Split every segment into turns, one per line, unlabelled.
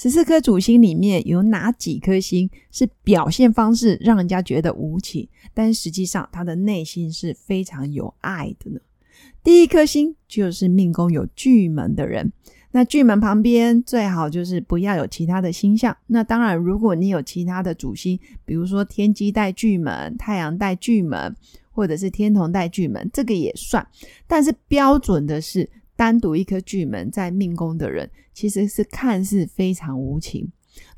十四颗主星里面有哪几颗星是表现方式让人家觉得无情，但实际上他的内心是非常有爱的呢？第一颗星就是命宫有巨门的人，那巨门旁边最好就是不要有其他的星象。那当然，如果你有其他的主星，比如说天机带巨门、太阳带巨门，或者是天同带巨门，这个也算。但是标准的是。单独一颗巨门在命宫的人，其实是看似非常无情。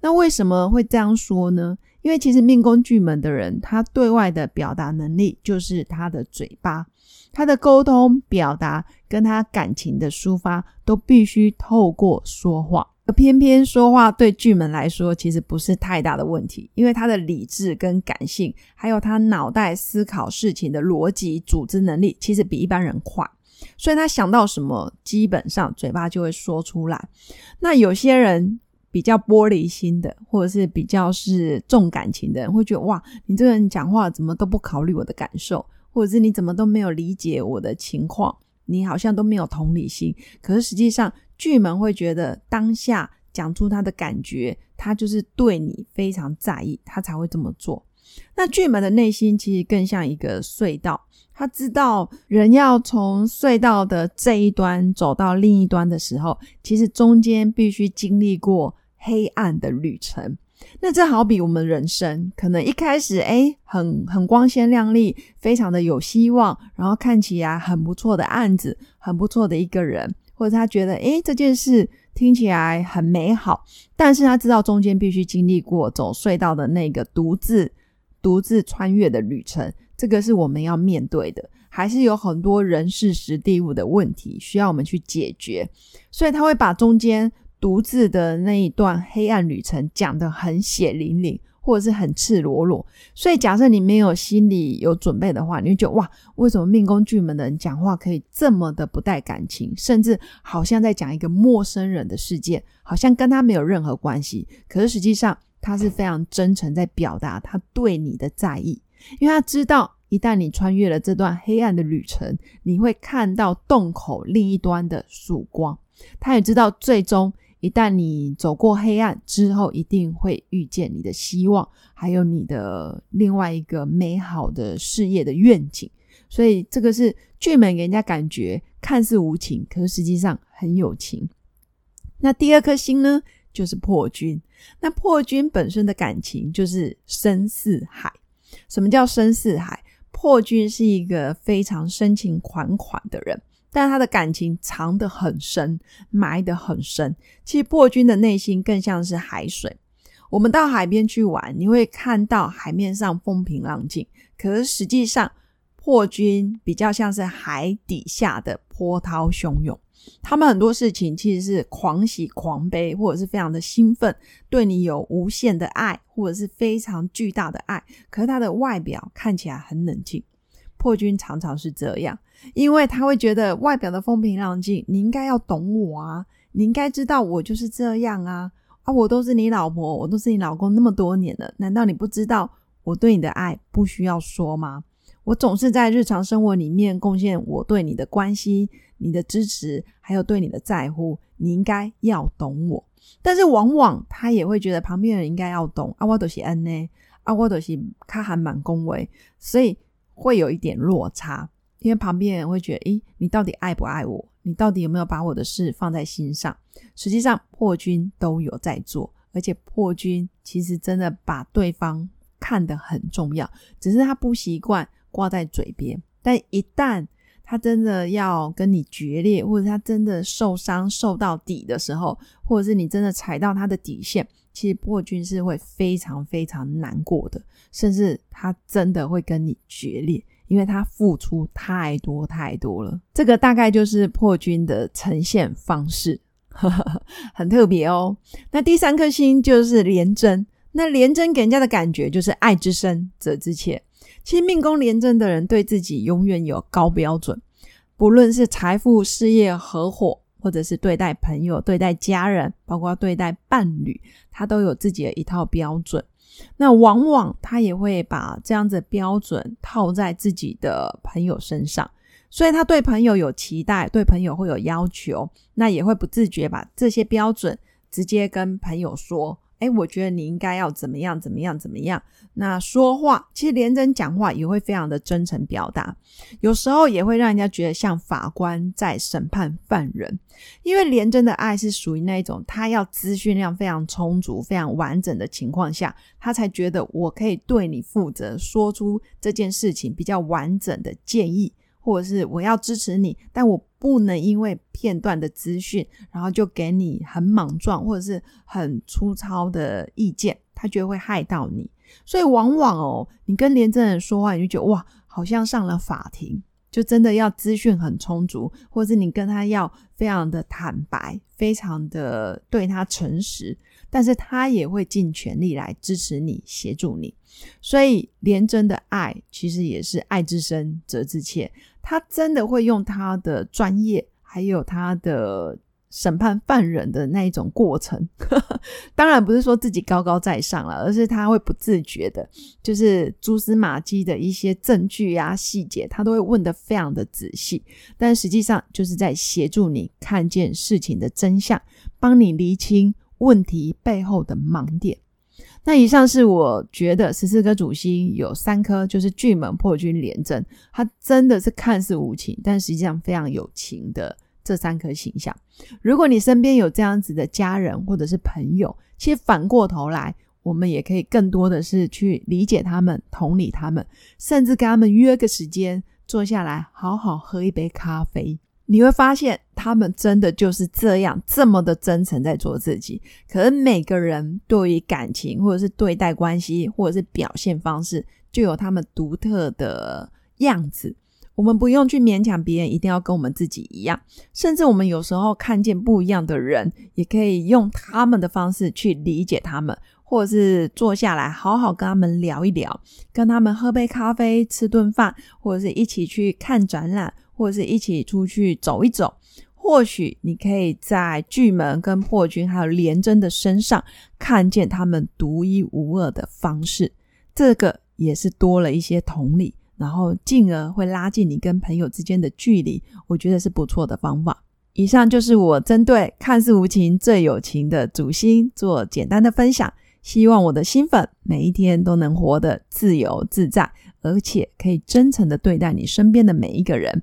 那为什么会这样说呢？因为其实命宫巨门的人，他对外的表达能力就是他的嘴巴，他的沟通表达跟他感情的抒发，都必须透过说话。而偏偏说话对巨门来说，其实不是太大的问题，因为他的理智跟感性，还有他脑袋思考事情的逻辑组织能力，其实比一般人快。所以他想到什么，基本上嘴巴就会说出来。那有些人比较玻璃心的，或者是比较是重感情的人，会觉得哇，你这个人讲话怎么都不考虑我的感受，或者是你怎么都没有理解我的情况，你好像都没有同理心。可是实际上，巨门会觉得当下讲出他的感觉，他就是对你非常在意，他才会这么做。那巨门的内心其实更像一个隧道。他知道人要从隧道的这一端走到另一端的时候，其实中间必须经历过黑暗的旅程。那这好比我们人生，可能一开始哎很很光鲜亮丽，非常的有希望，然后看起来很不错的案子，很不错的一个人，或者他觉得哎这件事听起来很美好，但是他知道中间必须经历过走隧道的那个独自独自穿越的旅程。这个是我们要面对的，还是有很多人事实地物的问题需要我们去解决，所以他会把中间独自的那一段黑暗旅程讲得很血淋淋，或者是很赤裸裸。所以假设你没有心里有准备的话，你就觉得哇，为什么命宫巨门的人讲话可以这么的不带感情，甚至好像在讲一个陌生人的事件，好像跟他没有任何关系，可是实际上他是非常真诚在表达他对你的在意。因为他知道，一旦你穿越了这段黑暗的旅程，你会看到洞口另一端的曙光。他也知道，最终一旦你走过黑暗之后，一定会遇见你的希望，还有你的另外一个美好的事业的愿景。所以，这个是巨门给人家感觉看似无情，可是实际上很有情。那第二颗星呢，就是破军。那破军本身的感情就是深似海。什么叫深似海？破军是一个非常深情款款的人，但他的感情藏得很深，埋得很深。其实破军的内心更像是海水。我们到海边去玩，你会看到海面上风平浪静，可是实际上破军比较像是海底下的波涛汹涌。他们很多事情其实是狂喜狂悲，或者是非常的兴奋，对你有无限的爱，或者是非常巨大的爱。可是他的外表看起来很冷静。破军常常是这样，因为他会觉得外表的风平浪静，你应该要懂我啊，你应该知道我就是这样啊啊！我都是你老婆，我都是你老公那么多年了，难道你不知道我对你的爱不需要说吗？我总是在日常生活里面贡献我对你的关心、你的支持，还有对你的在乎。你应该要懂我，但是往往他也会觉得旁边人应该要懂。啊，我都是恩呢，啊，我都是他还蛮恭维，所以会有一点落差。因为旁边人会觉得，诶，你到底爱不爱我？你到底有没有把我的事放在心上？实际上，破军都有在做，而且破军其实真的把对方看得很重要，只是他不习惯。挂在嘴边，但一旦他真的要跟你决裂，或者他真的受伤受到底的时候，或者是你真的踩到他的底线，其实破军是会非常非常难过的，甚至他真的会跟你决裂，因为他付出太多太多了。这个大概就是破军的呈现方式。很特别哦。那第三颗星就是廉贞，那廉贞给人家的感觉就是爱之深，责之切。其实命宫廉贞的人对自己永远有高标准，不论是财富、事业、合伙，或者是对待朋友、对待家人，包括对待伴侣，他都有自己的一套标准。那往往他也会把这样子标准套在自己的朋友身上，所以他对朋友有期待，对朋友会有要求，那也会不自觉把这些标准直接跟朋友说。哎，我觉得你应该要怎么样，怎么样，怎么样？那说话其实连真讲话也会非常的真诚表达，有时候也会让人家觉得像法官在审判犯人，因为连真的爱是属于那一种，他要资讯量非常充足、非常完整的情况下，他才觉得我可以对你负责，说出这件事情比较完整的建议。或者是我要支持你，但我不能因为片段的资讯，然后就给你很莽撞或者是很粗糙的意见，他觉得会害到你。所以往往哦，你跟廉政人说话，你就觉得哇，好像上了法庭，就真的要资讯很充足，或者是你跟他要非常的坦白，非常的对他诚实。但是他也会尽全力来支持你、协助你，所以廉政的爱其实也是爱之深责之切。他真的会用他的专业，还有他的审判犯人的那一种过程。当然不是说自己高高在上了，而是他会不自觉的，就是蛛丝马迹的一些证据啊、细节，他都会问的非常的仔细。但实际上就是在协助你看见事情的真相，帮你厘清。问题背后的盲点。那以上是我觉得十四颗主星有三颗就是巨门破军廉贞，它真的是看似无情，但实际上非常有情的这三颗形象。如果你身边有这样子的家人或者是朋友，其实反过头来，我们也可以更多的是去理解他们、同理他们，甚至跟他们约个时间坐下来，好好喝一杯咖啡。你会发现，他们真的就是这样这么的真诚在做自己。可是每个人对于感情，或者是对待关系，或者是表现方式，就有他们独特的样子。我们不用去勉强别人一定要跟我们自己一样，甚至我们有时候看见不一样的人，也可以用他们的方式去理解他们，或者是坐下来好好跟他们聊一聊，跟他们喝杯咖啡、吃顿饭，或者是一起去看展览。或者是一起出去走一走，或许你可以在巨门跟破军还有廉贞的身上看见他们独一无二的方式，这个也是多了一些同理，然后进而会拉近你跟朋友之间的距离，我觉得是不错的方法。以上就是我针对看似无情最有情的主星做简单的分享，希望我的新粉每一天都能活得自由自在，而且可以真诚的对待你身边的每一个人。